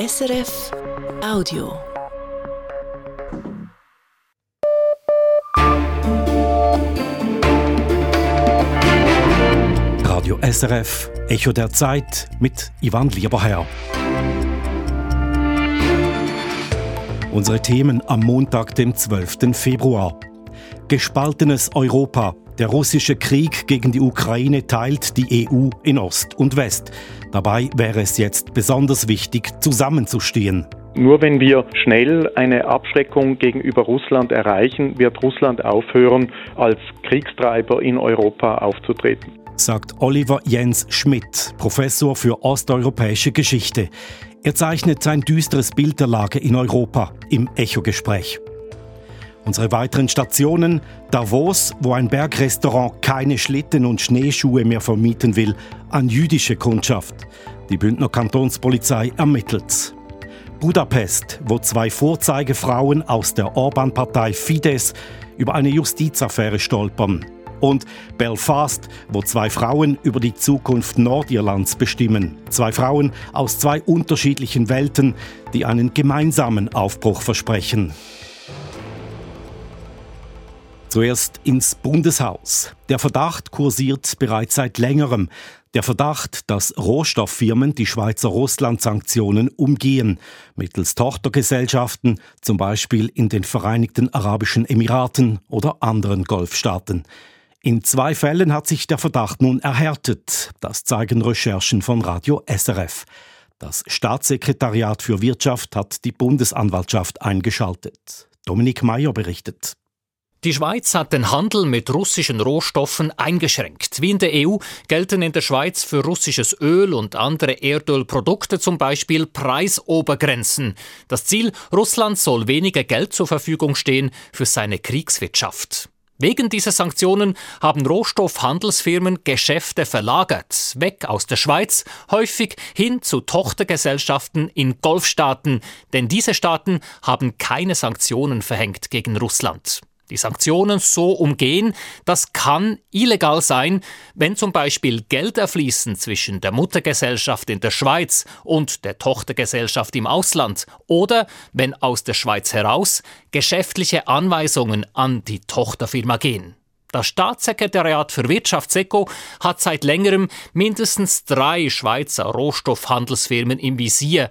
SRF Audio. Radio SRF Echo der Zeit mit Ivan Lieberherr. Unsere Themen am Montag, dem 12. Februar. Gespaltenes Europa. Der russische Krieg gegen die Ukraine teilt die EU in Ost und West. Dabei wäre es jetzt besonders wichtig, zusammenzustehen. Nur wenn wir schnell eine Abschreckung gegenüber Russland erreichen, wird Russland aufhören, als Kriegstreiber in Europa aufzutreten. Sagt Oliver Jens Schmidt, Professor für osteuropäische Geschichte. Er zeichnet sein düsteres Bild der Lage in Europa im Echo-Gespräch. Unsere weiteren Stationen Davos, wo ein Bergrestaurant keine Schlitten und Schneeschuhe mehr vermieten will, an jüdische Kundschaft. Die Bündner Kantonspolizei ermittelt. Budapest, wo zwei Vorzeigefrauen aus der Orban-Partei Fidesz über eine Justizaffäre stolpern. Und Belfast, wo zwei Frauen über die Zukunft Nordirlands bestimmen. Zwei Frauen aus zwei unterschiedlichen Welten, die einen gemeinsamen Aufbruch versprechen. Zuerst ins Bundeshaus. Der Verdacht kursiert bereits seit längerem. Der Verdacht, dass Rohstofffirmen die Schweizer Russland-Sanktionen umgehen, mittels Tochtergesellschaften, zum Beispiel in den Vereinigten Arabischen Emiraten oder anderen Golfstaaten. In zwei Fällen hat sich der Verdacht nun erhärtet. Das zeigen Recherchen von Radio SRF. Das Staatssekretariat für Wirtschaft hat die Bundesanwaltschaft eingeschaltet. Dominik Mayer berichtet. Die Schweiz hat den Handel mit russischen Rohstoffen eingeschränkt. Wie in der EU gelten in der Schweiz für russisches Öl und andere Erdölprodukte zum Beispiel Preisobergrenzen. Das Ziel, Russland soll weniger Geld zur Verfügung stehen für seine Kriegswirtschaft. Wegen dieser Sanktionen haben Rohstoffhandelsfirmen Geschäfte verlagert, weg aus der Schweiz, häufig hin zu Tochtergesellschaften in Golfstaaten, denn diese Staaten haben keine Sanktionen verhängt gegen Russland die Sanktionen so umgehen, das kann illegal sein, wenn zum Beispiel Gelder fließen zwischen der Muttergesellschaft in der Schweiz und der Tochtergesellschaft im Ausland oder wenn aus der Schweiz heraus geschäftliche Anweisungen an die Tochterfirma gehen. Das Staatssekretariat für Wirtschaft SECO hat seit längerem mindestens drei Schweizer Rohstoffhandelsfirmen im Visier,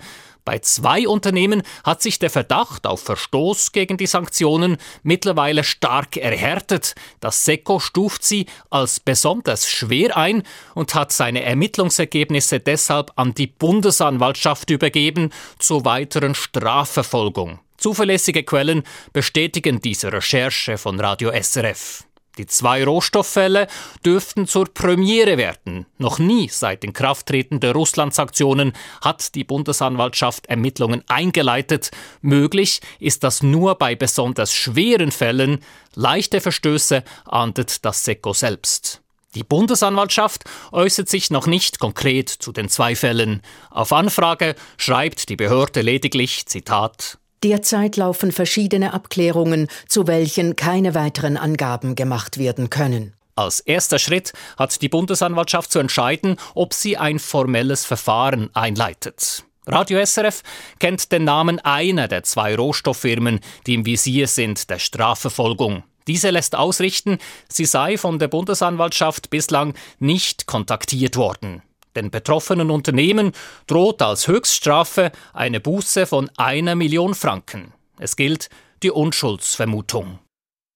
bei zwei Unternehmen hat sich der Verdacht auf Verstoß gegen die Sanktionen mittlerweile stark erhärtet. Das SECO stuft sie als besonders schwer ein und hat seine Ermittlungsergebnisse deshalb an die Bundesanwaltschaft übergeben zur weiteren Strafverfolgung. Zuverlässige Quellen bestätigen diese Recherche von Radio SRF. Die zwei Rohstofffälle dürften zur Premiere werden. Noch nie seit den Krafttreten der Russland-Sanktionen hat die Bundesanwaltschaft Ermittlungen eingeleitet. Möglich ist das nur bei besonders schweren Fällen. Leichte Verstöße ahndet das SECO selbst. Die Bundesanwaltschaft äußert sich noch nicht konkret zu den zwei Fällen. Auf Anfrage schreibt die Behörde lediglich, Zitat, Derzeit laufen verschiedene Abklärungen, zu welchen keine weiteren Angaben gemacht werden können. Als erster Schritt hat die Bundesanwaltschaft zu entscheiden, ob sie ein formelles Verfahren einleitet. Radio SRF kennt den Namen einer der zwei Rohstofffirmen, die im Visier sind der Strafverfolgung. Diese lässt ausrichten, sie sei von der Bundesanwaltschaft bislang nicht kontaktiert worden. Den betroffenen Unternehmen droht als Höchststrafe eine Buße von einer Million Franken. Es gilt die Unschuldsvermutung.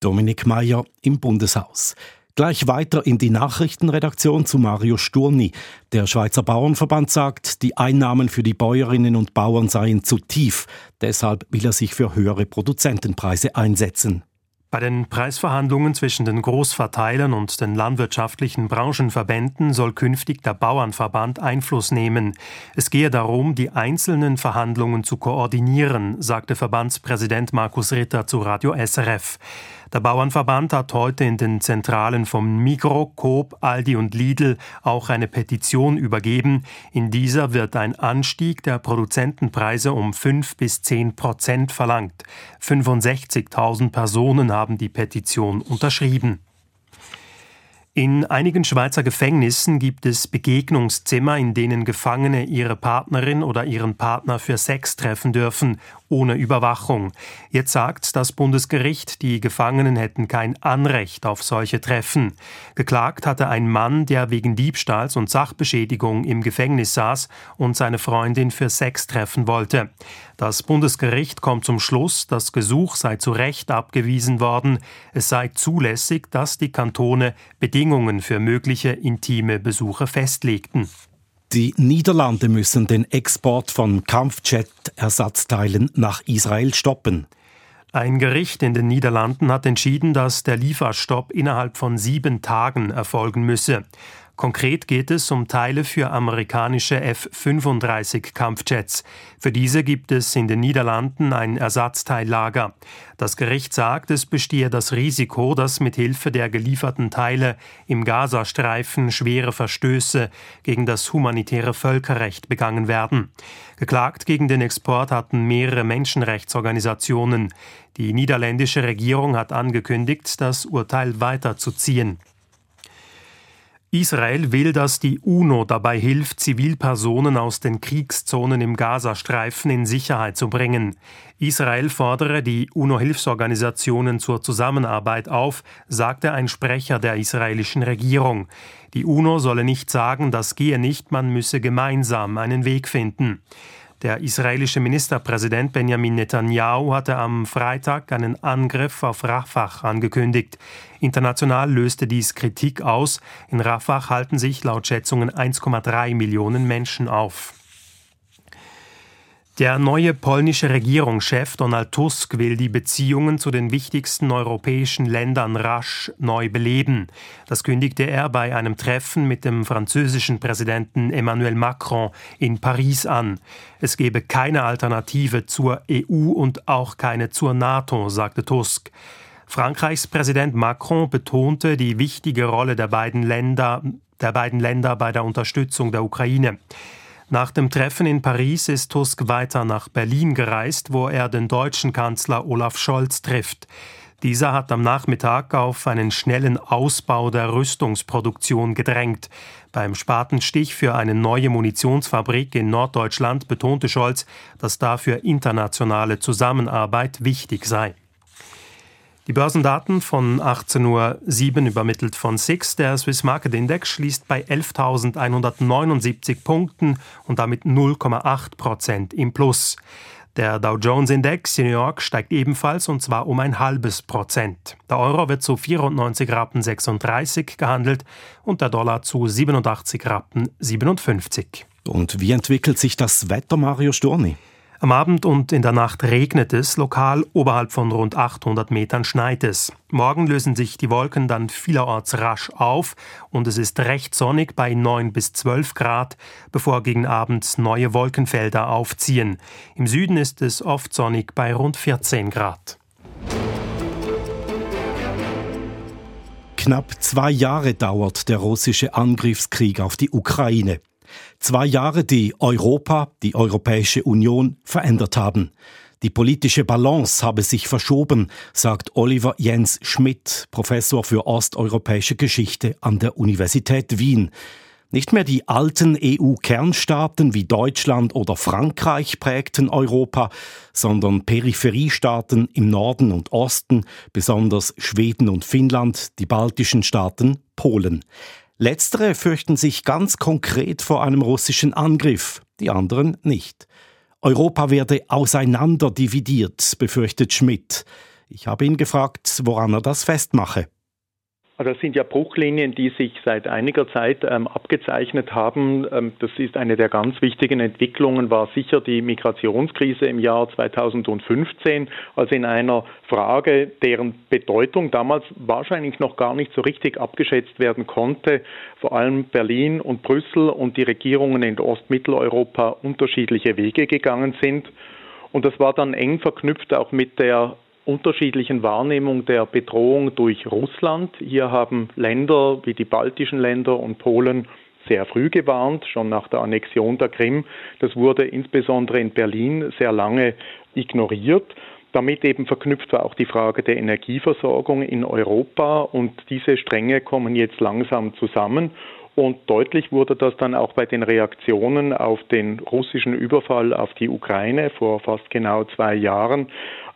Dominik Mayer im Bundeshaus. Gleich weiter in die Nachrichtenredaktion zu Mario Sturni. Der Schweizer Bauernverband sagt, die Einnahmen für die Bäuerinnen und Bauern seien zu tief. Deshalb will er sich für höhere Produzentenpreise einsetzen. Bei den Preisverhandlungen zwischen den Großverteilern und den landwirtschaftlichen Branchenverbänden soll künftig der Bauernverband Einfluss nehmen. Es gehe darum, die einzelnen Verhandlungen zu koordinieren, sagte Verbandspräsident Markus Ritter zu Radio SRF. Der Bauernverband hat heute in den Zentralen von Migro, Coop, Aldi und Lidl auch eine Petition übergeben. In dieser wird ein Anstieg der Produzentenpreise um 5 bis 10 Prozent verlangt. 65.000 Personen haben die Petition unterschrieben. In einigen Schweizer Gefängnissen gibt es Begegnungszimmer, in denen Gefangene ihre Partnerin oder ihren Partner für Sex treffen dürfen, ohne Überwachung. Jetzt sagt das Bundesgericht, die Gefangenen hätten kein Anrecht auf solche Treffen. Geklagt hatte ein Mann, der wegen Diebstahls und Sachbeschädigung im Gefängnis saß und seine Freundin für Sex treffen wollte. Das Bundesgericht kommt zum Schluss, das Gesuch sei zu Recht abgewiesen worden. Es sei zulässig, dass die Kantone Bedingungen für mögliche intime Besuche festlegten. Die Niederlande müssen den Export von Kampfjet-Ersatzteilen nach Israel stoppen. Ein Gericht in den Niederlanden hat entschieden, dass der Lieferstopp innerhalb von sieben Tagen erfolgen müsse. Konkret geht es um Teile für amerikanische F-35 Kampfjets. Für diese gibt es in den Niederlanden ein Ersatzteillager. Das Gericht sagt, es bestehe das Risiko, dass mit Hilfe der gelieferten Teile im Gazastreifen schwere Verstöße gegen das humanitäre Völkerrecht begangen werden. Geklagt gegen den Export hatten mehrere Menschenrechtsorganisationen. Die niederländische Regierung hat angekündigt, das Urteil weiterzuziehen. Israel will, dass die UNO dabei hilft, Zivilpersonen aus den Kriegszonen im Gazastreifen in Sicherheit zu bringen. Israel fordere die UNO-Hilfsorganisationen zur Zusammenarbeit auf, sagte ein Sprecher der israelischen Regierung. Die UNO solle nicht sagen, das gehe nicht, man müsse gemeinsam einen Weg finden. Der israelische Ministerpräsident Benjamin Netanyahu hatte am Freitag einen Angriff auf Rafah angekündigt. International löste dies Kritik aus. In Rafah halten sich laut Schätzungen 1,3 Millionen Menschen auf. Der neue polnische Regierungschef Donald Tusk will die Beziehungen zu den wichtigsten europäischen Ländern rasch neu beleben. Das kündigte er bei einem Treffen mit dem französischen Präsidenten Emmanuel Macron in Paris an. Es gebe keine Alternative zur EU und auch keine zur NATO, sagte Tusk. Frankreichs Präsident Macron betonte die wichtige Rolle der beiden Länder, der beiden Länder bei der Unterstützung der Ukraine. Nach dem Treffen in Paris ist Tusk weiter nach Berlin gereist, wo er den deutschen Kanzler Olaf Scholz trifft. Dieser hat am Nachmittag auf einen schnellen Ausbau der Rüstungsproduktion gedrängt. Beim Spatenstich für eine neue Munitionsfabrik in Norddeutschland betonte Scholz, dass dafür internationale Zusammenarbeit wichtig sei. Die Börsendaten von 18.07 Uhr übermittelt von SIX. Der Swiss Market Index schließt bei 11.179 Punkten und damit 0,8 Prozent im Plus. Der Dow Jones Index in New York steigt ebenfalls und zwar um ein halbes Prozent. Der Euro wird zu 94 Rappen 36 gehandelt und der Dollar zu 87 Rappen 57. Und wie entwickelt sich das Wetter, Mario Storni? Am Abend und in der Nacht regnet es, lokal oberhalb von rund 800 Metern schneit es. Morgen lösen sich die Wolken dann vielerorts rasch auf und es ist recht sonnig bei 9 bis 12 Grad, bevor gegen Abend neue Wolkenfelder aufziehen. Im Süden ist es oft sonnig bei rund 14 Grad. Knapp zwei Jahre dauert der russische Angriffskrieg auf die Ukraine. Zwei Jahre, die Europa, die Europäische Union verändert haben. Die politische Balance habe sich verschoben, sagt Oliver Jens Schmidt, Professor für osteuropäische Geschichte an der Universität Wien. Nicht mehr die alten EU-Kernstaaten wie Deutschland oder Frankreich prägten Europa, sondern Peripheriestaaten im Norden und Osten, besonders Schweden und Finnland, die baltischen Staaten, Polen. Letztere fürchten sich ganz konkret vor einem russischen Angriff, die anderen nicht. Europa werde auseinanderdividiert, befürchtet Schmidt. Ich habe ihn gefragt, woran er das festmache. Das sind ja Bruchlinien, die sich seit einiger Zeit ähm, abgezeichnet haben. Ähm, das ist eine der ganz wichtigen Entwicklungen, war sicher die Migrationskrise im Jahr 2015, also in einer Frage, deren Bedeutung damals wahrscheinlich noch gar nicht so richtig abgeschätzt werden konnte, vor allem Berlin und Brüssel und die Regierungen in Ostmitteleuropa unterschiedliche Wege gegangen sind. Und das war dann eng verknüpft auch mit der unterschiedlichen Wahrnehmung der Bedrohung durch Russland. Hier haben Länder wie die baltischen Länder und Polen sehr früh gewarnt, schon nach der Annexion der Krim. Das wurde insbesondere in Berlin sehr lange ignoriert. Damit eben verknüpft war auch die Frage der Energieversorgung in Europa und diese Stränge kommen jetzt langsam zusammen. Und deutlich wurde das dann auch bei den Reaktionen auf den russischen Überfall auf die Ukraine vor fast genau zwei Jahren,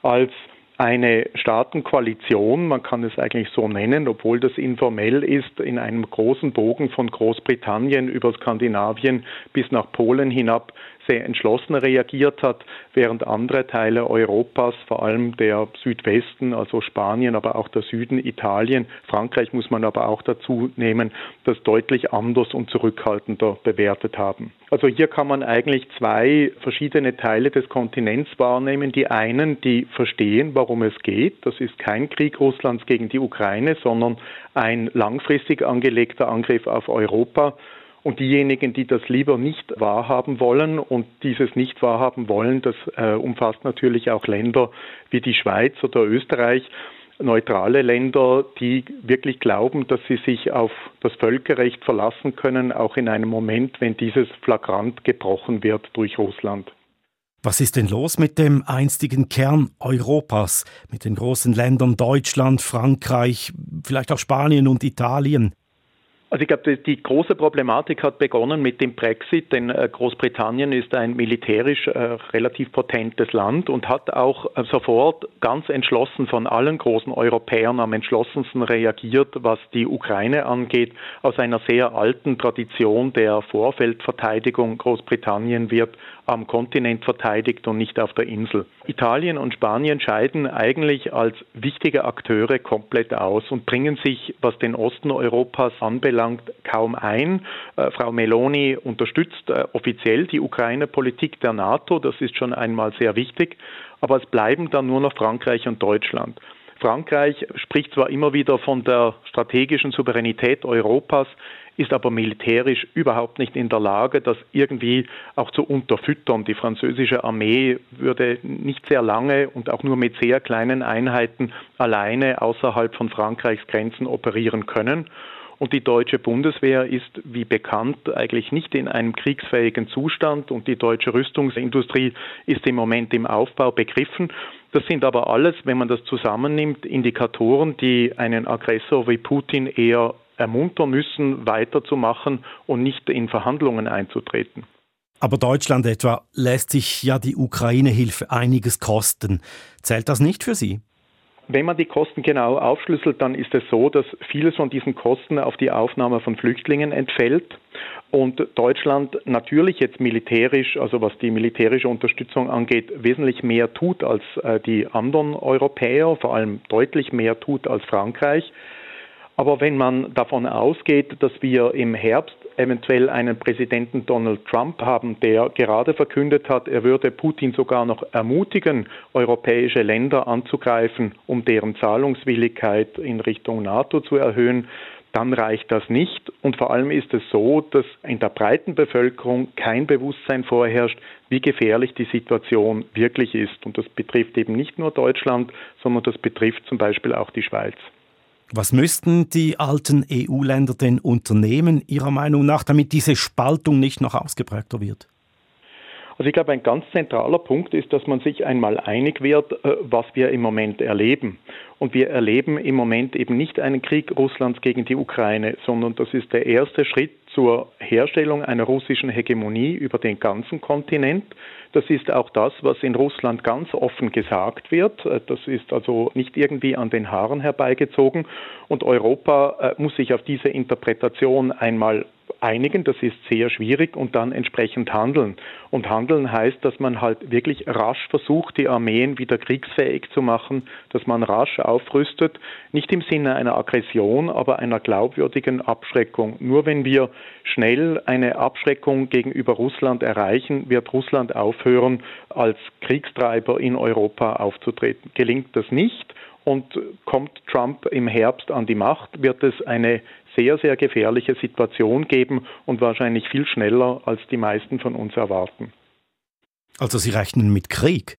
als eine Staatenkoalition, man kann es eigentlich so nennen, obwohl das informell ist, in einem großen Bogen von Großbritannien über Skandinavien bis nach Polen hinab sehr entschlossen reagiert hat, während andere Teile Europas, vor allem der Südwesten, also Spanien, aber auch der Süden, Italien, Frankreich muss man aber auch dazu nehmen, das deutlich anders und zurückhaltender bewertet haben. Also hier kann man eigentlich zwei verschiedene Teile des Kontinents wahrnehmen. Die einen, die verstehen, warum es geht. Das ist kein Krieg Russlands gegen die Ukraine, sondern ein langfristig angelegter Angriff auf Europa. Und diejenigen, die das lieber nicht wahrhaben wollen und dieses nicht wahrhaben wollen, das äh, umfasst natürlich auch Länder wie die Schweiz oder Österreich, neutrale Länder, die wirklich glauben, dass sie sich auf das Völkerrecht verlassen können, auch in einem Moment, wenn dieses flagrant gebrochen wird durch Russland. Was ist denn los mit dem einstigen Kern Europas, mit den großen Ländern Deutschland, Frankreich, vielleicht auch Spanien und Italien? Also ich glaube, die, große Problematik hat begonnen mit dem Brexit, denn äh, Großbritannien ist ein militärisch äh, relativ potentes Land und hat auch äh, sofort ganz entschlossen von allen großen Europäern am entschlossensten reagiert, was die Ukraine angeht. Aus einer sehr alten Tradition der Vorfeldverteidigung Großbritannien wird am Kontinent verteidigt und nicht auf der Insel. Italien und Spanien scheiden eigentlich als wichtige Akteure komplett aus und bringen sich, was den Osten Europas anbelangt, kaum ein. Äh, Frau Meloni unterstützt äh, offiziell die Ukraine-Politik der NATO, das ist schon einmal sehr wichtig, aber es bleiben dann nur noch Frankreich und Deutschland. Frankreich spricht zwar immer wieder von der strategischen Souveränität Europas, ist aber militärisch überhaupt nicht in der Lage, das irgendwie auch zu unterfüttern. Die französische Armee würde nicht sehr lange und auch nur mit sehr kleinen Einheiten alleine außerhalb von Frankreichs Grenzen operieren können. Und die deutsche Bundeswehr ist, wie bekannt, eigentlich nicht in einem kriegsfähigen Zustand und die deutsche Rüstungsindustrie ist im Moment im Aufbau begriffen. Das sind aber alles, wenn man das zusammennimmt, Indikatoren, die einen Aggressor wie Putin eher ermuntern müssen, weiterzumachen und nicht in Verhandlungen einzutreten. Aber Deutschland etwa lässt sich ja die Ukraine-Hilfe einiges kosten. Zählt das nicht für Sie? Wenn man die Kosten genau aufschlüsselt, dann ist es so, dass vieles von diesen Kosten auf die Aufnahme von Flüchtlingen entfällt und Deutschland natürlich jetzt militärisch, also was die militärische Unterstützung angeht, wesentlich mehr tut als äh, die anderen Europäer, vor allem deutlich mehr tut als Frankreich. Aber wenn man davon ausgeht, dass wir im Herbst eventuell einen Präsidenten Donald Trump haben, der gerade verkündet hat, er würde Putin sogar noch ermutigen, europäische Länder anzugreifen, um deren Zahlungswilligkeit in Richtung NATO zu erhöhen, dann reicht das nicht. Und vor allem ist es so, dass in der breiten Bevölkerung kein Bewusstsein vorherrscht, wie gefährlich die Situation wirklich ist. Und das betrifft eben nicht nur Deutschland, sondern das betrifft zum Beispiel auch die Schweiz. Was müssten die alten EU-Länder denn unternehmen, Ihrer Meinung nach, damit diese Spaltung nicht noch ausgeprägter wird? Also ich glaube, ein ganz zentraler Punkt ist, dass man sich einmal einig wird, äh, was wir im Moment erleben. Und wir erleben im Moment eben nicht einen Krieg Russlands gegen die Ukraine, sondern das ist der erste Schritt zur Herstellung einer russischen Hegemonie über den ganzen Kontinent. Das ist auch das, was in Russland ganz offen gesagt wird. Das ist also nicht irgendwie an den Haaren herbeigezogen. Und Europa äh, muss sich auf diese Interpretation einmal einigen, das ist sehr schwierig, und dann entsprechend handeln. Und handeln heißt, dass man halt wirklich rasch versucht, die Armeen wieder kriegsfähig zu machen, dass man rasch aufrüstet, nicht im Sinne einer Aggression, aber einer glaubwürdigen Abschreckung. Nur wenn wir schnell eine Abschreckung gegenüber Russland erreichen, wird Russland aufhören, als Kriegstreiber in Europa aufzutreten. Gelingt das nicht, und kommt Trump im Herbst an die Macht, wird es eine sehr, sehr gefährliche Situation geben und wahrscheinlich viel schneller, als die meisten von uns erwarten. Also Sie rechnen mit Krieg?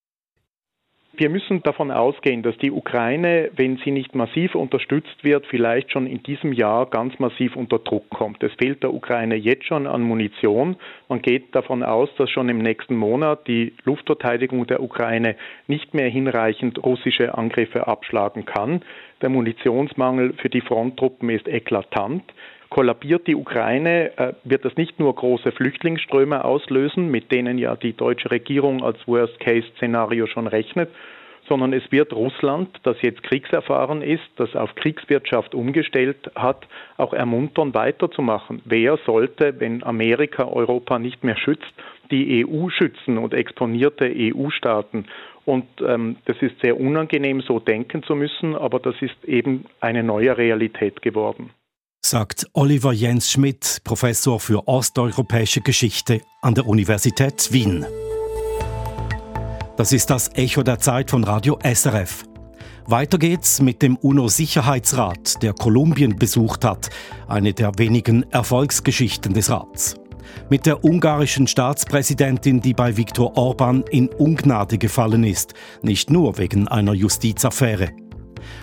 Wir müssen davon ausgehen, dass die Ukraine, wenn sie nicht massiv unterstützt wird, vielleicht schon in diesem Jahr ganz massiv unter Druck kommt. Es fehlt der Ukraine jetzt schon an Munition. Man geht davon aus, dass schon im nächsten Monat die Luftverteidigung der Ukraine nicht mehr hinreichend russische Angriffe abschlagen kann. Der Munitionsmangel für die Fronttruppen ist eklatant. Kollabiert die Ukraine, äh, wird das nicht nur große Flüchtlingsströme auslösen, mit denen ja die deutsche Regierung als Worst-Case-Szenario schon rechnet, sondern es wird Russland, das jetzt kriegserfahren ist, das auf Kriegswirtschaft umgestellt hat, auch ermuntern, weiterzumachen. Wer sollte, wenn Amerika Europa nicht mehr schützt, die EU schützen und exponierte EU-Staaten? Und ähm, das ist sehr unangenehm, so denken zu müssen, aber das ist eben eine neue Realität geworden sagt Oliver Jens Schmidt, Professor für osteuropäische Geschichte an der Universität Wien. Das ist das Echo der Zeit von Radio SRF. Weiter geht's mit dem UNO-Sicherheitsrat, der Kolumbien besucht hat, eine der wenigen Erfolgsgeschichten des Rats. Mit der ungarischen Staatspräsidentin, die bei Viktor Orban in Ungnade gefallen ist, nicht nur wegen einer Justizaffäre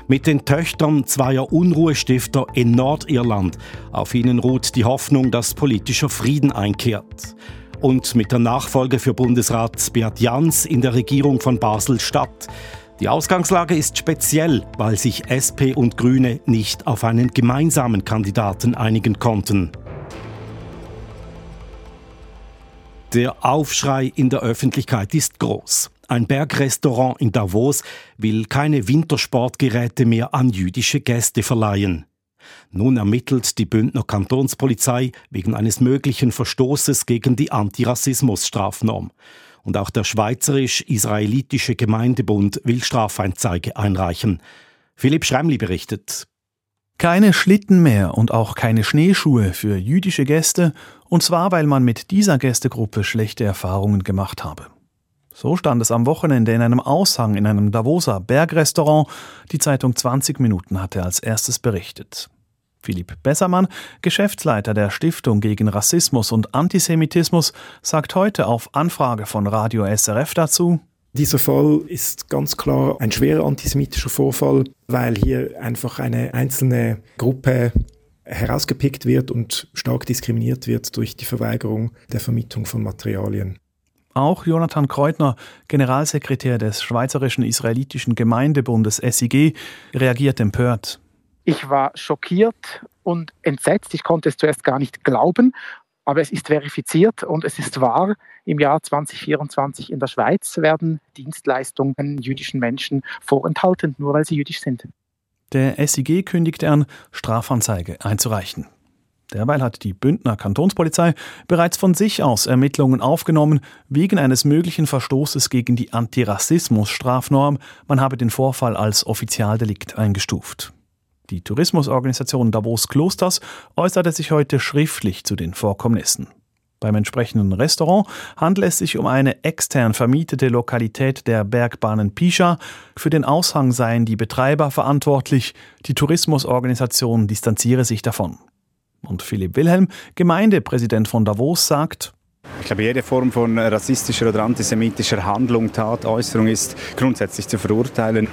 mit den Töchtern zweier Unruhestifter in Nordirland. Auf ihnen ruht die Hoffnung, dass politischer Frieden einkehrt. Und mit der Nachfolge für Bundesrat Beat Jans in der Regierung von Basel-Stadt. Die Ausgangslage ist speziell, weil sich SP und Grüne nicht auf einen gemeinsamen Kandidaten einigen konnten. Der Aufschrei in der Öffentlichkeit ist groß. Ein Bergrestaurant in Davos will keine Wintersportgeräte mehr an jüdische Gäste verleihen. Nun ermittelt die Bündner Kantonspolizei wegen eines möglichen Verstoßes gegen die Antirassismus-Strafnorm. Und auch der Schweizerisch-Israelitische Gemeindebund will Strafeinzeige einreichen. Philipp Schremli berichtet. Keine Schlitten mehr und auch keine Schneeschuhe für jüdische Gäste, und zwar weil man mit dieser Gästegruppe schlechte Erfahrungen gemacht habe. So stand es am Wochenende in einem Aushang in einem Davoser Bergrestaurant. Die Zeitung 20 Minuten hatte als erstes berichtet. Philipp Bessermann, Geschäftsleiter der Stiftung gegen Rassismus und Antisemitismus, sagt heute auf Anfrage von Radio SRF dazu, dieser Fall ist ganz klar ein schwerer antisemitischer Vorfall, weil hier einfach eine einzelne Gruppe herausgepickt wird und stark diskriminiert wird durch die Verweigerung der Vermietung von Materialien. Auch Jonathan Kreutner, Generalsekretär des Schweizerischen Israelitischen Gemeindebundes SIG, reagiert empört. Ich war schockiert und entsetzt. Ich konnte es zuerst gar nicht glauben, aber es ist verifiziert und es ist wahr. Im Jahr 2024 in der Schweiz werden Dienstleistungen jüdischen Menschen vorenthalten, nur weil sie jüdisch sind. Der SIG kündigte an, Strafanzeige einzureichen. Derweil hat die Bündner Kantonspolizei bereits von sich aus Ermittlungen aufgenommen wegen eines möglichen Verstoßes gegen die Antirassismus-Strafnorm. Man habe den Vorfall als Offizialdelikt eingestuft. Die Tourismusorganisation Davos Klosters äußerte sich heute schriftlich zu den Vorkommnissen. Beim entsprechenden Restaurant handelt es sich um eine extern vermietete Lokalität der Bergbahnen Pischa. Für den Aushang seien die Betreiber verantwortlich. Die Tourismusorganisation distanziere sich davon. Und Philipp Wilhelm, Gemeindepräsident von Davos, sagt, ich glaube, jede Form von rassistischer oder antisemitischer Handlung, Tat, Äußerung ist grundsätzlich zu verurteilen.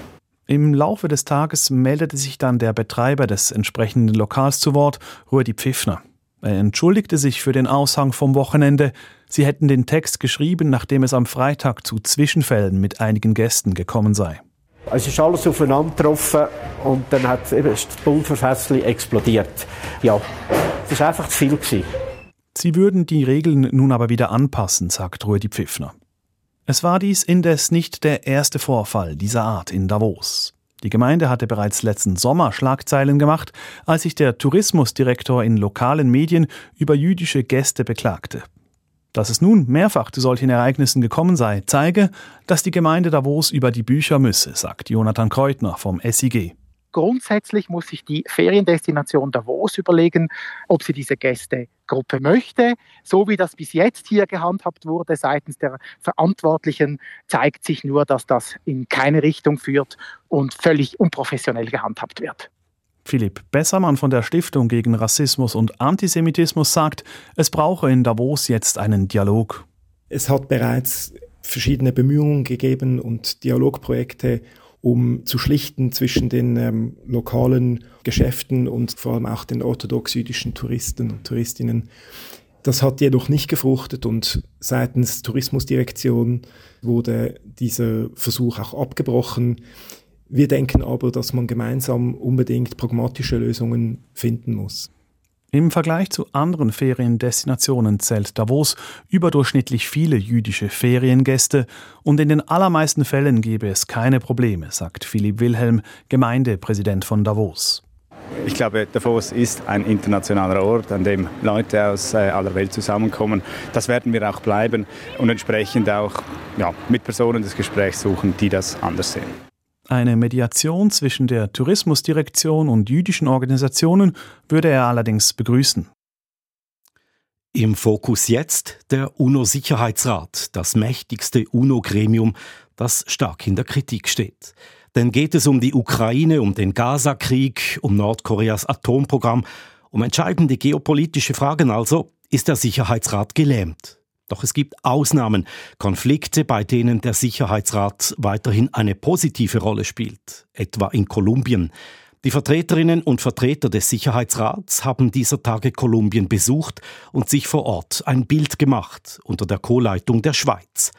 Im Laufe des Tages meldete sich dann der Betreiber des entsprechenden Lokals zu Wort, Rudi Pfiffner. Er entschuldigte sich für den Aushang vom Wochenende. Sie hätten den Text geschrieben, nachdem es am Freitag zu Zwischenfällen mit einigen Gästen gekommen sei. Es ist alles aufeinander getroffen und dann hat das Pulverfässchen explodiert. Ja, es war einfach zu viel. Gewesen. Sie würden die Regeln nun aber wieder anpassen, sagt Rudi Pfiffner. Es war dies indes nicht der erste Vorfall dieser Art in Davos. Die Gemeinde hatte bereits letzten Sommer Schlagzeilen gemacht, als sich der Tourismusdirektor in lokalen Medien über jüdische Gäste beklagte. Dass es nun mehrfach zu solchen Ereignissen gekommen sei, zeige, dass die Gemeinde Davos über die Bücher müsse, sagt Jonathan Kreutner vom SIG. Grundsätzlich muss sich die Feriendestination Davos überlegen, ob sie diese Gästegruppe möchte. So wie das bis jetzt hier gehandhabt wurde seitens der Verantwortlichen, zeigt sich nur, dass das in keine Richtung führt und völlig unprofessionell gehandhabt wird. Philipp Bessermann von der Stiftung gegen Rassismus und Antisemitismus sagt, es brauche in Davos jetzt einen Dialog. Es hat bereits verschiedene Bemühungen gegeben und Dialogprojekte, um zu schlichten zwischen den ähm, lokalen Geschäften und vor allem auch den orthodox-jüdischen Touristen und Touristinnen. Das hat jedoch nicht gefruchtet und seitens Tourismusdirektion wurde dieser Versuch auch abgebrochen. Wir denken aber, dass man gemeinsam unbedingt pragmatische Lösungen finden muss. Im Vergleich zu anderen Feriendestinationen zählt Davos überdurchschnittlich viele jüdische Feriengäste und in den allermeisten Fällen gebe es keine Probleme, sagt Philipp Wilhelm, Gemeindepräsident von Davos. Ich glaube, Davos ist ein internationaler Ort, an dem Leute aus äh, aller Welt zusammenkommen. Das werden wir auch bleiben und entsprechend auch ja, mit Personen das Gespräch suchen, die das anders sehen. Eine Mediation zwischen der Tourismusdirektion und jüdischen Organisationen würde er allerdings begrüßen. Im Fokus jetzt der UNO-Sicherheitsrat, das mächtigste UNO-Gremium, das stark in der Kritik steht. Denn geht es um die Ukraine, um den Gaza-Krieg, um Nordkoreas Atomprogramm, um entscheidende geopolitische Fragen also, ist der Sicherheitsrat gelähmt. Doch es gibt Ausnahmen, Konflikte, bei denen der Sicherheitsrat weiterhin eine positive Rolle spielt, etwa in Kolumbien. Die Vertreterinnen und Vertreter des Sicherheitsrats haben dieser Tage Kolumbien besucht und sich vor Ort ein Bild gemacht unter der Co-Leitung der Schweiz.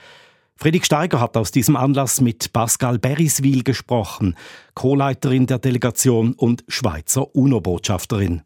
Friedrich Steiger hat aus diesem Anlass mit Pascal Beriswil gesprochen, Co-Leiterin der Delegation und Schweizer UNO-Botschafterin.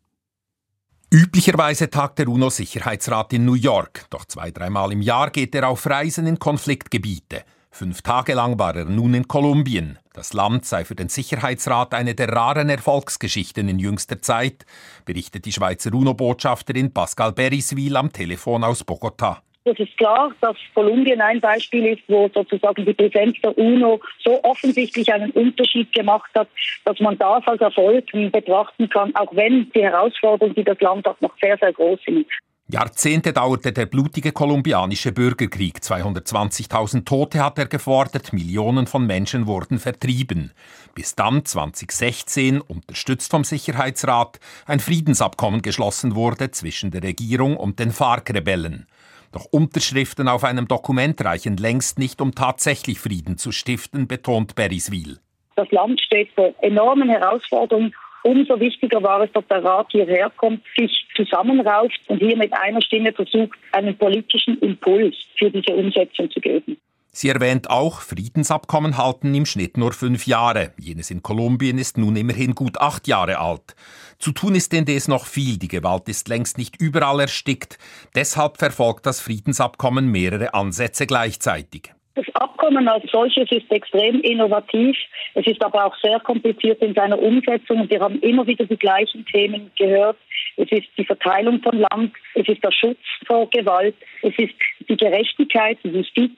Üblicherweise tagt der UNO-Sicherheitsrat in New York, doch zwei, dreimal im Jahr geht er auf Reisen in Konfliktgebiete. Fünf Tage lang war er nun in Kolumbien. Das Land sei für den Sicherheitsrat eine der raren Erfolgsgeschichten in jüngster Zeit, berichtet die Schweizer UNO-Botschafterin Pascal Beriswil am Telefon aus Bogotá. Es ist klar, dass Kolumbien ein Beispiel ist, wo sozusagen die Präsenz der UNO so offensichtlich einen Unterschied gemacht hat, dass man das als Erfolg betrachten kann, auch wenn die Herausforderungen, die das Land hat, noch sehr, sehr groß sind. Jahrzehnte dauerte der blutige kolumbianische Bürgerkrieg. 220.000 Tote hat er gefordert, Millionen von Menschen wurden vertrieben. Bis dann 2016, unterstützt vom Sicherheitsrat, ein Friedensabkommen geschlossen wurde zwischen der Regierung und den FARC-Rebellen. Doch Unterschriften auf einem Dokument reichen längst nicht, um tatsächlich Frieden zu stiften, betont Beriswil. Das Land steht vor enormen Herausforderungen. Umso wichtiger war es, dass der Rat hierher kommt, sich zusammenrauft und hier mit einer Stimme versucht, einen politischen Impuls für diese Umsetzung zu geben. Sie erwähnt auch, Friedensabkommen halten im Schnitt nur fünf Jahre. Jenes in Kolumbien ist nun immerhin gut acht Jahre alt. Zu tun ist indes noch viel. Die Gewalt ist längst nicht überall erstickt. Deshalb verfolgt das Friedensabkommen mehrere Ansätze gleichzeitig. Das Abkommen als solches ist extrem innovativ. Es ist aber auch sehr kompliziert in seiner Umsetzung wir haben immer wieder die gleichen Themen gehört. Es ist die Verteilung von Land, es ist der Schutz vor Gewalt, es ist die Gerechtigkeit, die Justiz,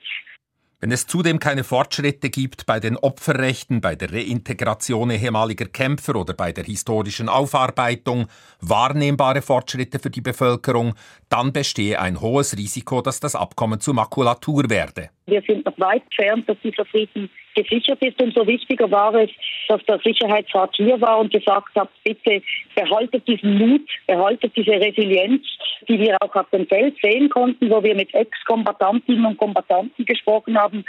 wenn es zudem keine Fortschritte gibt bei den Opferrechten, bei der Reintegration ehemaliger Kämpfer oder bei der historischen Aufarbeitung, wahrnehmbare Fortschritte für die Bevölkerung, dann bestehe ein hohes Risiko, dass das Abkommen zur Makulatur werde. Wir sind noch weit entfernt, dass dieser Frieden gesichert ist. Umso wichtiger war es, dass der Sicherheitsrat hier war und gesagt hat, bitte behaltet diesen Mut, behaltet diese Resilienz, die wir auch auf dem Feld sehen konnten, wo wir mit Ex-Kombattantinnen und Kombattanten gesprochen haben.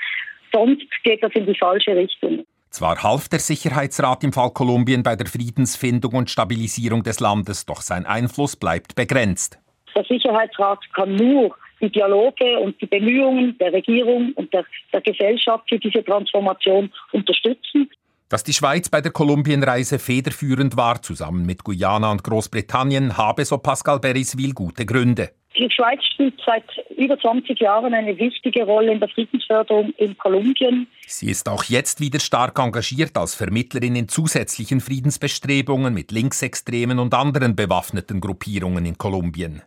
Sonst geht das in die falsche Richtung. Zwar half der Sicherheitsrat im Fall Kolumbien bei der Friedensfindung und Stabilisierung des Landes, doch sein Einfluss bleibt begrenzt. Der Sicherheitsrat kann nur die Dialoge und die Bemühungen der Regierung und der, der Gesellschaft für diese Transformation unterstützen. Dass die Schweiz bei der Kolumbienreise federführend war, zusammen mit Guyana und Großbritannien, habe, so Pascal Beriswil, gute Gründe. Die Schweiz spielt seit über 20 Jahren eine wichtige Rolle in der Friedensförderung in Kolumbien. Sie ist auch jetzt wieder stark engagiert als Vermittlerin in zusätzlichen Friedensbestrebungen mit Linksextremen und anderen bewaffneten Gruppierungen in Kolumbien.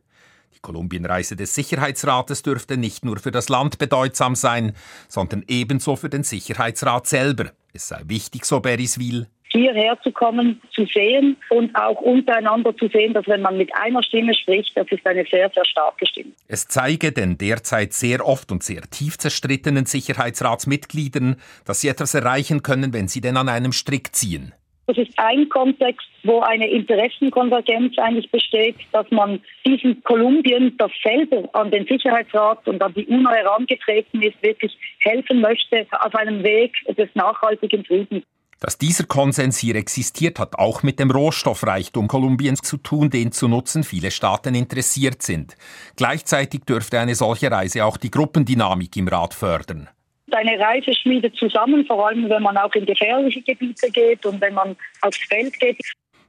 Kolumbienreise des Sicherheitsrates dürfte nicht nur für das Land bedeutsam sein, sondern ebenso für den Sicherheitsrat selber. Es sei wichtig, so Beriswil, hierher zu kommen, zu sehen und auch untereinander zu sehen, dass wenn man mit einer Stimme spricht, das ist eine sehr, sehr starke Stimme. Es zeige den derzeit sehr oft und sehr tief zerstrittenen Sicherheitsratsmitgliedern, dass sie etwas erreichen können, wenn sie denn an einem Strick ziehen. Das ist ein Kontext, wo eine Interessenkonvergenz eigentlich besteht, dass man diesem Kolumbien, das selber an den Sicherheitsrat und an die UNO herangetreten ist, wirklich helfen möchte auf einem Weg des nachhaltigen Friedens. Dass dieser Konsens hier existiert, hat auch mit dem Rohstoffreichtum Kolumbiens zu tun, den zu nutzen viele Staaten interessiert sind. Gleichzeitig dürfte eine solche Reise auch die Gruppendynamik im Rat fördern. Eine Reise schmiedet zusammen, vor allem wenn man auch in gefährliche Gebiete geht und wenn man aufs Feld geht.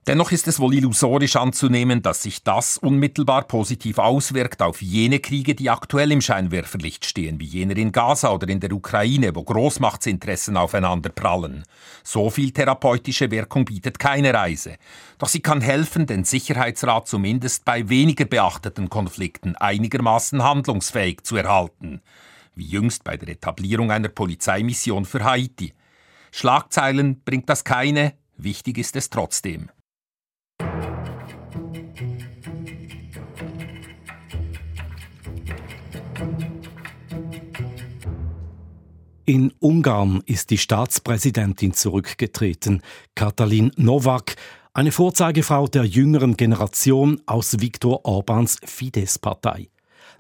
Dennoch ist es wohl illusorisch anzunehmen, dass sich das unmittelbar positiv auswirkt auf jene Kriege, die aktuell im Scheinwerferlicht stehen, wie jener in Gaza oder in der Ukraine, wo Großmachtsinteressen aufeinander prallen. So viel therapeutische Wirkung bietet keine Reise. Doch sie kann helfen, den Sicherheitsrat zumindest bei weniger beachteten Konflikten einigermaßen handlungsfähig zu erhalten. Wie jüngst bei der Etablierung einer Polizeimission für Haiti. Schlagzeilen bringt das keine, wichtig ist es trotzdem. In Ungarn ist die Staatspräsidentin zurückgetreten, Katalin Nowak, eine Vorzeigefrau der jüngeren Generation aus Viktor Orbans Fidesz-Partei.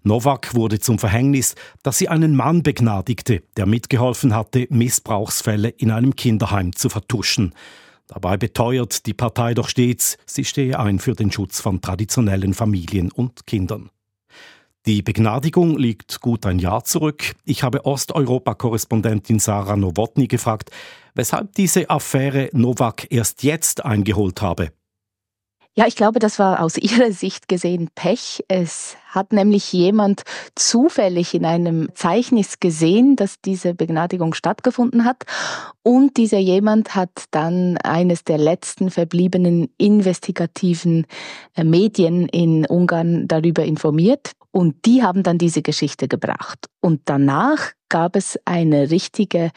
Nowak wurde zum Verhängnis, dass sie einen Mann begnadigte, der mitgeholfen hatte, Missbrauchsfälle in einem Kinderheim zu vertuschen. Dabei beteuert die Partei doch stets, sie stehe ein für den Schutz von traditionellen Familien und Kindern. Die Begnadigung liegt gut ein Jahr zurück. Ich habe Osteuropa-Korrespondentin Sarah Nowotny gefragt, weshalb diese Affäre Novak erst jetzt eingeholt habe. Ja, ich glaube, das war aus ihrer Sicht gesehen Pech. Es hat nämlich jemand zufällig in einem Zeichnis gesehen, dass diese Begnadigung stattgefunden hat. Und dieser jemand hat dann eines der letzten verbliebenen investigativen äh, Medien in Ungarn darüber informiert. Und die haben dann diese Geschichte gebracht. Und danach gab es eine richtige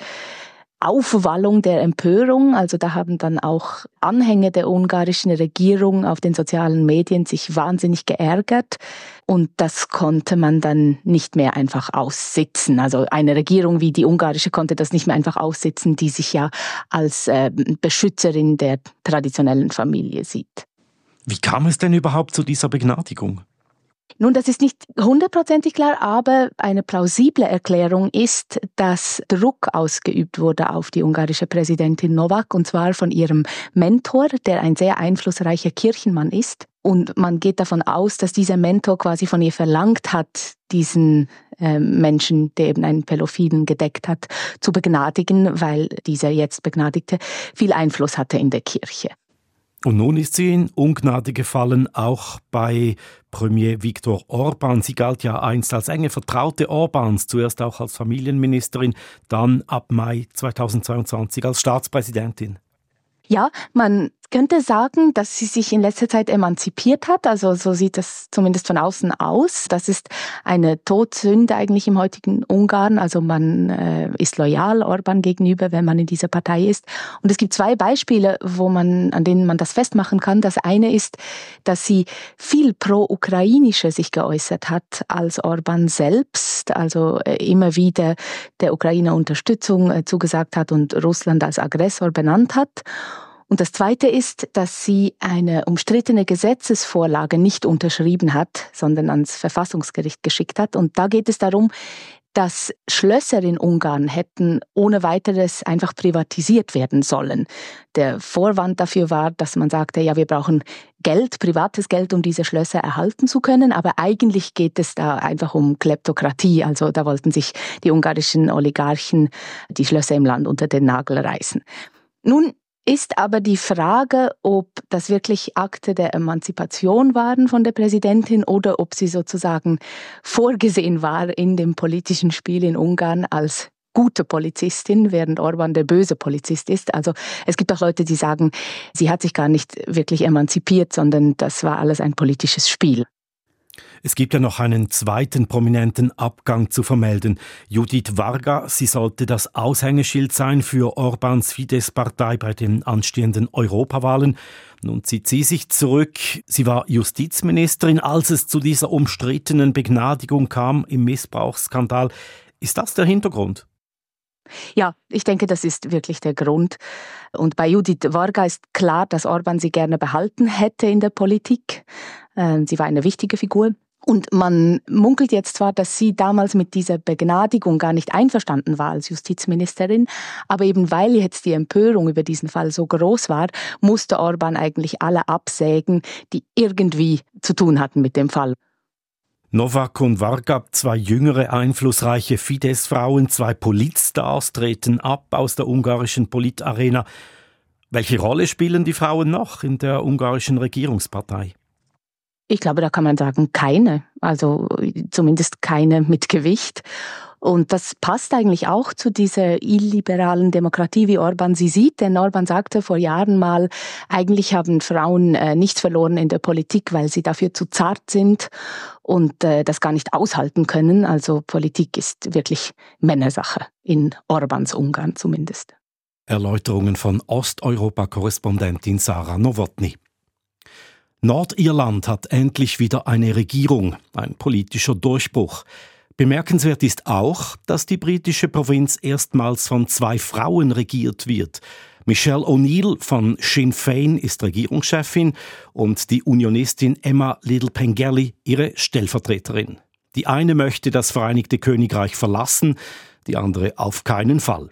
Aufwallung der Empörung. Also da haben dann auch Anhänger der ungarischen Regierung auf den sozialen Medien sich wahnsinnig geärgert. Und das konnte man dann nicht mehr einfach aussitzen. Also eine Regierung wie die ungarische konnte das nicht mehr einfach aussitzen, die sich ja als äh, Beschützerin der traditionellen Familie sieht. Wie kam es denn überhaupt zu dieser Begnadigung? Nun, das ist nicht hundertprozentig klar, aber eine plausible Erklärung ist, dass Druck ausgeübt wurde auf die ungarische Präsidentin Novak, und zwar von ihrem Mentor, der ein sehr einflussreicher Kirchenmann ist. Und man geht davon aus, dass dieser Mentor quasi von ihr verlangt hat, diesen äh, Menschen, der eben einen Pädophilen gedeckt hat, zu begnadigen, weil dieser jetzt Begnadigte viel Einfluss hatte in der Kirche. Und nun ist sie in Ungnade gefallen, auch bei Premier Viktor Orban. Sie galt ja einst als enge Vertraute Orbans, zuerst auch als Familienministerin, dann ab Mai 2022 als Staatspräsidentin. Ja, man könnte sagen, dass sie sich in letzter Zeit emanzipiert hat. Also so sieht es zumindest von außen aus. Das ist eine Todsünde eigentlich im heutigen Ungarn. Also man äh, ist loyal Orban gegenüber, wenn man in dieser Partei ist. Und es gibt zwei Beispiele, wo man, an denen man das festmachen kann. Das eine ist, dass sie viel pro-ukrainischer sich geäußert hat als Orban selbst. Also äh, immer wieder der Ukraine Unterstützung äh, zugesagt hat und Russland als Aggressor benannt hat. Und das Zweite ist, dass sie eine umstrittene Gesetzesvorlage nicht unterschrieben hat, sondern ans Verfassungsgericht geschickt hat. Und da geht es darum, dass Schlösser in Ungarn hätten ohne weiteres einfach privatisiert werden sollen. Der Vorwand dafür war, dass man sagte, ja, wir brauchen Geld, privates Geld, um diese Schlösser erhalten zu können, aber eigentlich geht es da einfach um Kleptokratie. Also da wollten sich die ungarischen Oligarchen die Schlösser im Land unter den Nagel reißen. Nun ist aber die Frage, ob das wirklich Akte der Emanzipation waren von der Präsidentin oder ob sie sozusagen vorgesehen war in dem politischen Spiel in Ungarn als gute Polizistin, während Orban der böse Polizist ist. Also es gibt auch Leute, die sagen, sie hat sich gar nicht wirklich emanzipiert, sondern das war alles ein politisches Spiel. Es gibt ja noch einen zweiten prominenten Abgang zu vermelden. Judith Varga, sie sollte das Aushängeschild sein für Orbans Fidesz-Partei bei den anstehenden Europawahlen. Nun zieht sie sich zurück. Sie war Justizministerin, als es zu dieser umstrittenen Begnadigung kam im Missbrauchsskandal. Ist das der Hintergrund? Ja, ich denke, das ist wirklich der Grund. Und bei Judith Varga ist klar, dass Orban sie gerne behalten hätte in der Politik. Ähm, sie war eine wichtige Figur. Und man munkelt jetzt zwar, dass sie damals mit dieser Begnadigung gar nicht einverstanden war als Justizministerin, aber eben weil jetzt die Empörung über diesen Fall so groß war, musste Orban eigentlich alle absägen, die irgendwie zu tun hatten mit dem Fall. Novak und Varga, zwei jüngere, einflussreiche Fidesz-Frauen, zwei Politstars, treten ab aus der ungarischen Politarena. Welche Rolle spielen die Frauen noch in der ungarischen Regierungspartei? Ich glaube, da kann man sagen, keine. Also zumindest keine mit Gewicht. Und das passt eigentlich auch zu dieser illiberalen Demokratie, wie Orban sie sieht. Denn Orban sagte vor Jahren mal, eigentlich haben Frauen äh, nichts verloren in der Politik, weil sie dafür zu zart sind und äh, das gar nicht aushalten können. Also Politik ist wirklich Männersache, in Orbans Ungarn zumindest. Erläuterungen von Osteuropa-Korrespondentin Sarah Nowotny. Nordirland hat endlich wieder eine Regierung, ein politischer Durchbruch. Bemerkenswert ist auch, dass die britische Provinz erstmals von zwei Frauen regiert wird. Michelle O'Neill von Sinn Fein ist Regierungschefin und die Unionistin Emma Little Pengelly ihre Stellvertreterin. Die eine möchte das Vereinigte Königreich verlassen, die andere auf keinen Fall.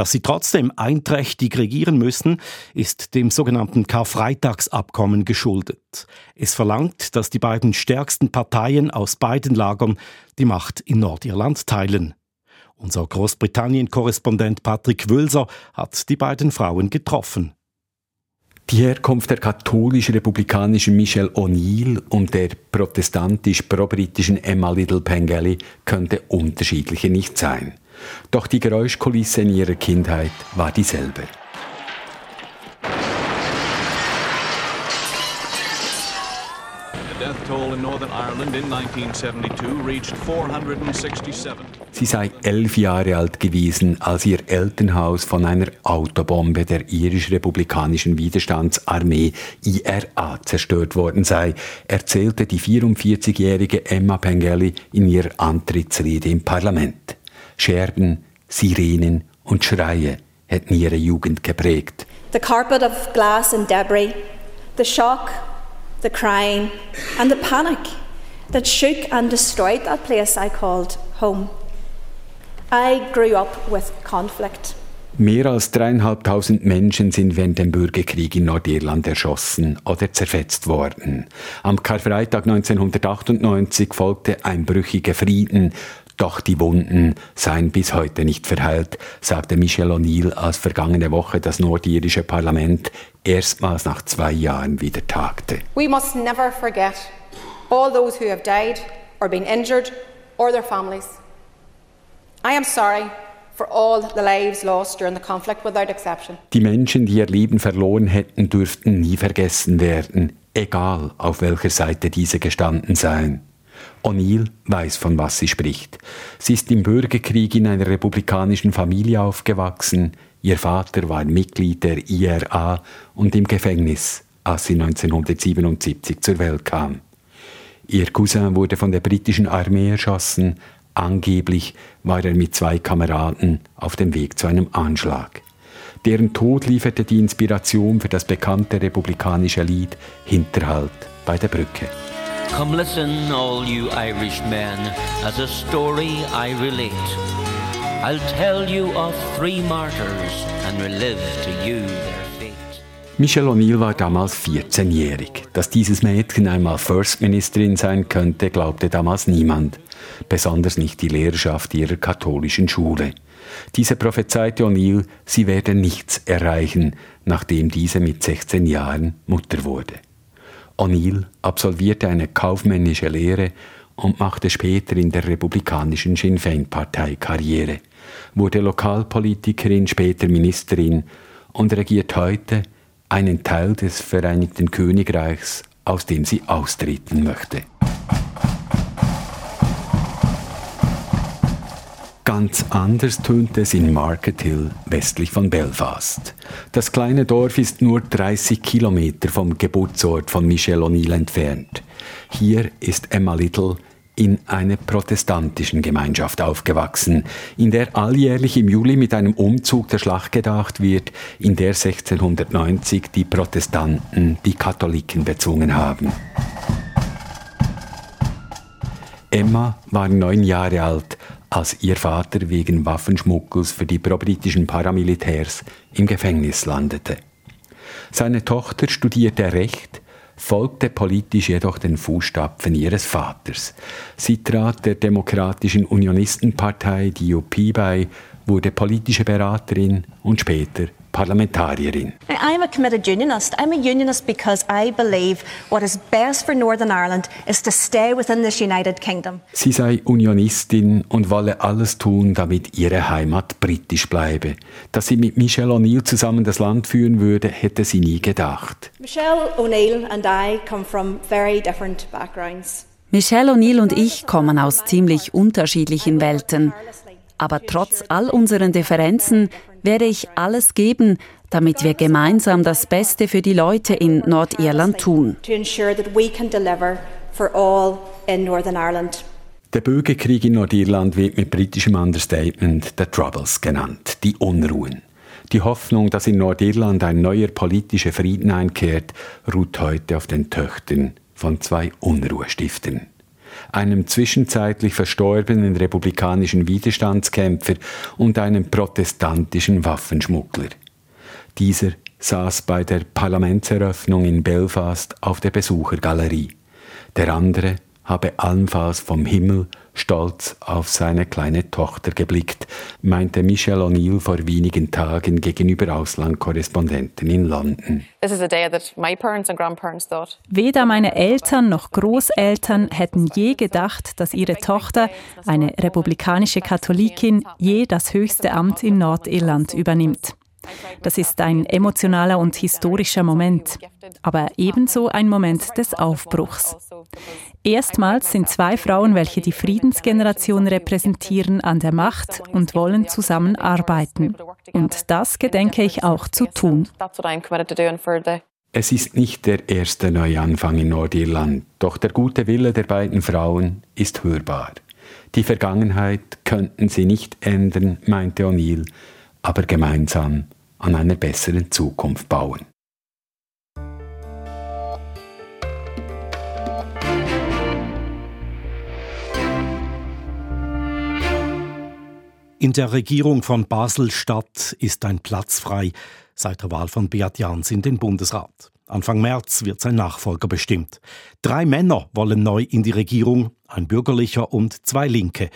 Dass sie trotzdem einträchtig regieren müssen, ist dem sogenannten Karfreitagsabkommen geschuldet. Es verlangt, dass die beiden stärksten Parteien aus beiden Lagern die Macht in Nordirland teilen. Unser Großbritannien-Korrespondent Patrick Wölser hat die beiden Frauen getroffen. Die Herkunft der katholisch-republikanischen Michelle O'Neill und der protestantisch-probritischen Emma Little Pengelly könnte unterschiedliche nicht sein. Doch die Geräuschkulisse in ihrer Kindheit war dieselbe. Sie sei elf Jahre alt gewesen, als ihr Elternhaus von einer Autobombe der irisch-republikanischen Widerstandsarmee IRA zerstört worden sei, erzählte die 44-jährige Emma Pengelly in ihrer Antrittsrede im Parlament. Scherben, Sirenen und Schreie hätten ihre Jugend geprägt. The carpet of glass and debris, the shock, the crying and the panic that shook and destroyed that place I called home. I grew up with conflict. Mehr als dreieinhalbtausend Menschen sind während dem Bürgerkrieg in Nordirland erschossen oder zerfetzt worden. Am Karfreitag 1998 folgte ein brüchiger Frieden doch die Wunden seien bis heute nicht verheilt, sagte Michel O'Neill, als vergangene Woche das nordirische Parlament erstmals nach zwei Jahren wieder tagte. We must never forget all those who have died or been injured or their families. I am sorry for all the lives lost during the conflict without exception. Die Menschen, die ihr Leben verloren hätten, dürften nie vergessen werden, egal auf welcher Seite diese gestanden seien. O'Neill weiß, von was sie spricht. Sie ist im Bürgerkrieg in einer republikanischen Familie aufgewachsen. Ihr Vater war Mitglied der IRA und im Gefängnis, als sie 1977 zur Welt kam. Ihr Cousin wurde von der britischen Armee erschossen. Angeblich war er mit zwei Kameraden auf dem Weg zu einem Anschlag. Deren Tod lieferte die Inspiration für das bekannte republikanische Lied Hinterhalt bei der Brücke. Come listen, all you Irish men, as a story I relate. I'll tell you of three martyrs and relive to you their fate. Michelle O'Neill war damals 14-jährig. Dass dieses Mädchen einmal First Ministerin sein könnte, glaubte damals niemand. Besonders nicht die Lehrerschaft ihrer katholischen Schule. Diese prophezeite O'Neill, sie werde nichts erreichen, nachdem diese mit 16 Jahren Mutter wurde. O'Neill absolvierte eine kaufmännische Lehre und machte später in der republikanischen Sinn Féin-Partei Karriere, wurde Lokalpolitikerin, später Ministerin und regiert heute einen Teil des Vereinigten Königreichs, aus dem sie austreten möchte. Ganz anders tönt es in Market Hill westlich von Belfast. Das kleine Dorf ist nur 30 Kilometer vom Geburtsort von Michelle O'Neill entfernt. Hier ist Emma Little in einer protestantischen Gemeinschaft aufgewachsen, in der alljährlich im Juli mit einem Umzug der Schlacht gedacht wird, in der 1690 die Protestanten die Katholiken bezwungen haben. Emma war neun Jahre alt, als ihr Vater wegen Waffenschmuggels für die pro-britischen Paramilitärs im Gefängnis landete. Seine Tochter studierte Recht, folgte politisch jedoch den Fußstapfen ihres Vaters. Sie trat der Demokratischen Unionistenpartei DUP bei, wurde politische Beraterin und später Parlamentarierin. I'm a committed unionist. I'm a unionist because I believe what is best for Northern Ireland is to stay within this United Kingdom. Sie sei Unionistin und wolle alles tun, damit ihre Heimat britisch bleibe. Dass sie mit Michelle O'Neill zusammen das Land führen würde, hätte sie nie gedacht. Michelle O'Neill and I come from very different backgrounds. Michelle O'Neill und ich kommen aus ziemlich unterschiedlichen Welten. Aber trotz all unseren Differenzen werde ich alles geben, damit wir gemeinsam das Beste für die Leute in Nordirland tun. Der Bürgerkrieg in Nordirland wird mit britischem Understatement The Troubles genannt, die Unruhen. Die Hoffnung, dass in Nordirland ein neuer politischer Frieden einkehrt, ruht heute auf den Töchtern von zwei Unruhestiftern einem zwischenzeitlich verstorbenen republikanischen Widerstandskämpfer und einem protestantischen Waffenschmuggler. Dieser saß bei der Parlamentseröffnung in Belfast auf der Besuchergalerie. Der andere habe allenfalls vom Himmel stolz auf seine kleine Tochter geblickt, meinte Michelle O'Neill vor wenigen Tagen gegenüber Auslandkorrespondenten in London. Weder meine Eltern noch Großeltern hätten je gedacht, dass ihre Tochter, eine republikanische Katholikin, je das höchste Amt in Nordirland übernimmt. Das ist ein emotionaler und historischer Moment, aber ebenso ein Moment des Aufbruchs. Erstmals sind zwei Frauen, welche die Friedensgeneration repräsentieren, an der Macht und wollen zusammenarbeiten. Und das gedenke ich auch zu tun. Es ist nicht der erste Neuanfang in Nordirland, doch der gute Wille der beiden Frauen ist hörbar. Die Vergangenheit könnten sie nicht ändern, meinte O'Neill, aber gemeinsam an einer besseren Zukunft bauen. In der Regierung von Basel-Stadt ist ein Platz frei seit der Wahl von Beat Jans in den Bundesrat. Anfang März wird sein Nachfolger bestimmt. Drei Männer wollen neu in die Regierung, ein bürgerlicher und zwei Linke.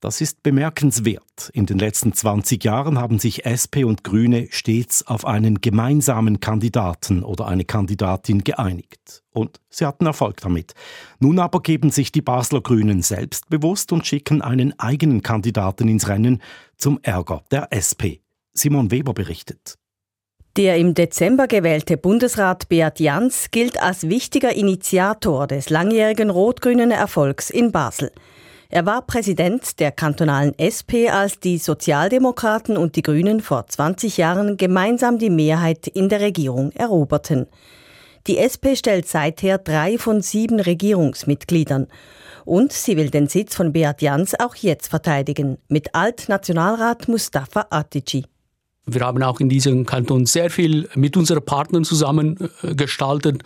Das ist bemerkenswert. In den letzten 20 Jahren haben sich SP und Grüne stets auf einen gemeinsamen Kandidaten oder eine Kandidatin geeinigt. Und sie hatten Erfolg damit. Nun aber geben sich die Basler Grünen selbstbewusst und schicken einen eigenen Kandidaten ins Rennen zum Ärger der SP. Simon Weber berichtet. Der im Dezember gewählte Bundesrat Beat Jans gilt als wichtiger Initiator des langjährigen rot-grünen Erfolgs in Basel. Er war Präsident der kantonalen SP, als die Sozialdemokraten und die Grünen vor 20 Jahren gemeinsam die Mehrheit in der Regierung eroberten. Die SP stellt seither drei von sieben Regierungsmitgliedern. Und sie will den Sitz von Beat Jans auch jetzt verteidigen, mit Altnationalrat Mustafa Atici. Wir haben auch in diesem Kanton sehr viel mit unseren Partnern zusammen äh, gestaltet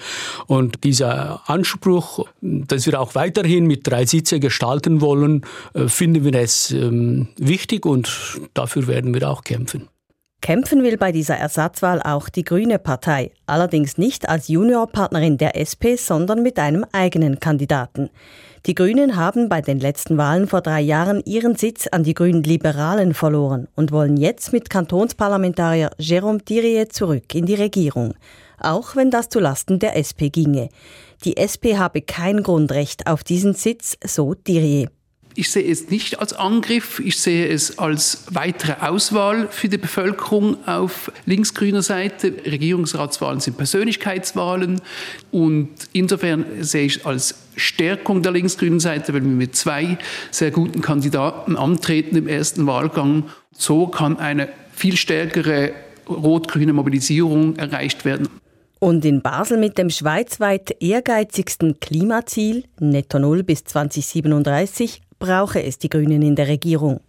und dieser Anspruch, dass wir auch weiterhin mit drei Sitze gestalten wollen, äh, finden wir es ähm, wichtig und dafür werden wir auch kämpfen. Kämpfen will bei dieser Ersatzwahl auch die Grüne Partei, allerdings nicht als Juniorpartnerin der SP, sondern mit einem eigenen Kandidaten. Die Grünen haben bei den letzten Wahlen vor drei Jahren ihren Sitz an die Grünen Liberalen verloren und wollen jetzt mit Kantonsparlamentarier Jérôme Thirier zurück in die Regierung. Auch wenn das zulasten der SP ginge. Die SP habe kein Grundrecht auf diesen Sitz, so Thirier. Ich sehe es nicht als Angriff, ich sehe es als weitere Auswahl für die Bevölkerung auf linksgrüner Seite. Regierungsratswahlen sind Persönlichkeitswahlen und insofern sehe ich es als Stärkung der linksgrünen Seite, weil wir mit zwei sehr guten Kandidaten antreten im ersten Wahlgang. So kann eine viel stärkere rot-grüne Mobilisierung erreicht werden. Und in Basel mit dem schweizweit ehrgeizigsten Klimaziel, Netto Null bis 2037, brauche es die Grünen in der Regierung.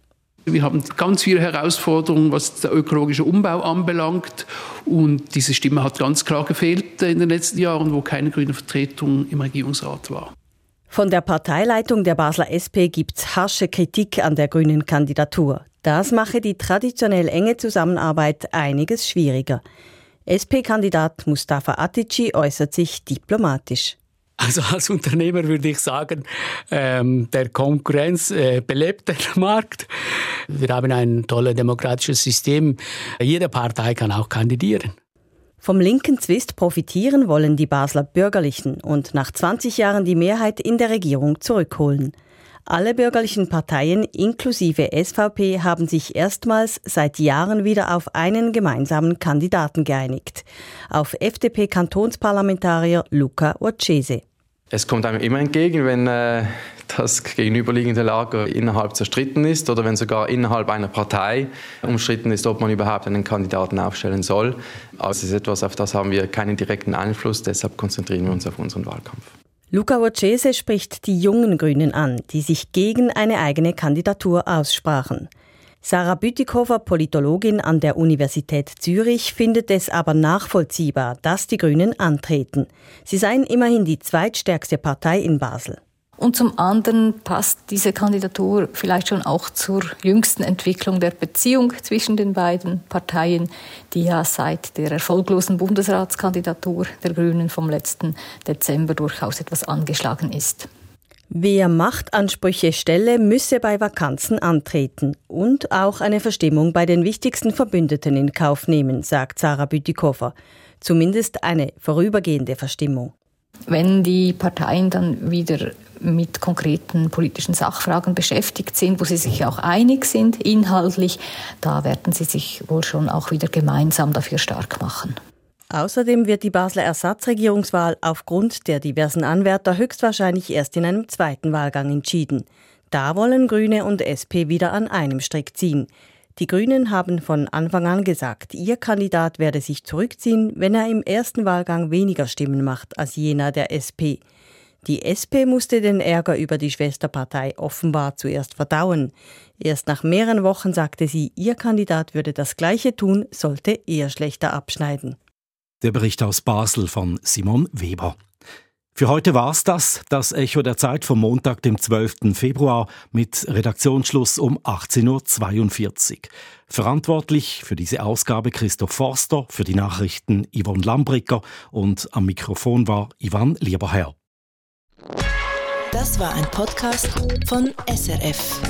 Wir haben ganz viele Herausforderungen, was der ökologische Umbau anbelangt. Und diese Stimme hat ganz klar gefehlt in den letzten Jahren, wo keine grüne Vertretung im Regierungsrat war. Von der Parteileitung der Basler SP gibt es harsche Kritik an der grünen Kandidatur. Das mache die traditionell enge Zusammenarbeit einiges schwieriger. SP-Kandidat Mustafa Atici äußert sich diplomatisch. Also als Unternehmer würde ich sagen, ähm, der Konkurrenz äh, belebt den Markt. Wir haben ein tolles demokratisches System. Jede Partei kann auch kandidieren. Vom linken Zwist profitieren wollen die Basler Bürgerlichen und nach 20 Jahren die Mehrheit in der Regierung zurückholen. Alle bürgerlichen Parteien inklusive SVP haben sich erstmals seit Jahren wieder auf einen gemeinsamen Kandidaten geeinigt. Auf FDP-Kantonsparlamentarier Luca Urcese. Es kommt einem immer entgegen, wenn äh, das gegenüberliegende Lager innerhalb zerstritten ist oder wenn sogar innerhalb einer Partei umstritten ist, ob man überhaupt einen Kandidaten aufstellen soll. Also es ist etwas, auf das haben wir keinen direkten Einfluss, deshalb konzentrieren wir uns auf unseren Wahlkampf. Luca Vocese spricht die jungen Grünen an, die sich gegen eine eigene Kandidatur aussprachen. Sarah Bütikofer, Politologin an der Universität Zürich, findet es aber nachvollziehbar, dass die Grünen antreten. Sie seien immerhin die zweitstärkste Partei in Basel. Und zum anderen passt diese Kandidatur vielleicht schon auch zur jüngsten Entwicklung der Beziehung zwischen den beiden Parteien, die ja seit der erfolglosen Bundesratskandidatur der Grünen vom letzten Dezember durchaus etwas angeschlagen ist. Wer Machtansprüche stelle, müsse bei Vakanzen antreten und auch eine Verstimmung bei den wichtigsten Verbündeten in Kauf nehmen, sagt Sarah Bütikofer. Zumindest eine vorübergehende Verstimmung. Wenn die Parteien dann wieder mit konkreten politischen Sachfragen beschäftigt sind, wo sie sich auch einig sind inhaltlich, da werden sie sich wohl schon auch wieder gemeinsam dafür stark machen. Außerdem wird die Basler Ersatzregierungswahl aufgrund der diversen Anwärter höchstwahrscheinlich erst in einem zweiten Wahlgang entschieden. Da wollen Grüne und SP wieder an einem Strick ziehen. Die Grünen haben von Anfang an gesagt, ihr Kandidat werde sich zurückziehen, wenn er im ersten Wahlgang weniger Stimmen macht als jener der SP. Die SP musste den Ärger über die Schwesterpartei offenbar zuerst verdauen. Erst nach mehreren Wochen sagte sie, ihr Kandidat würde das Gleiche tun, sollte er schlechter abschneiden. Der Bericht aus Basel von Simon Weber. Für heute war's das, das Echo der Zeit vom Montag, dem 12. Februar mit Redaktionsschluss um 18.42 Uhr. Verantwortlich für diese Ausgabe Christoph Forster, für die Nachrichten Yvonne Lambricker und am Mikrofon war Ivan Lieberherr. Das war ein Podcast von SRF.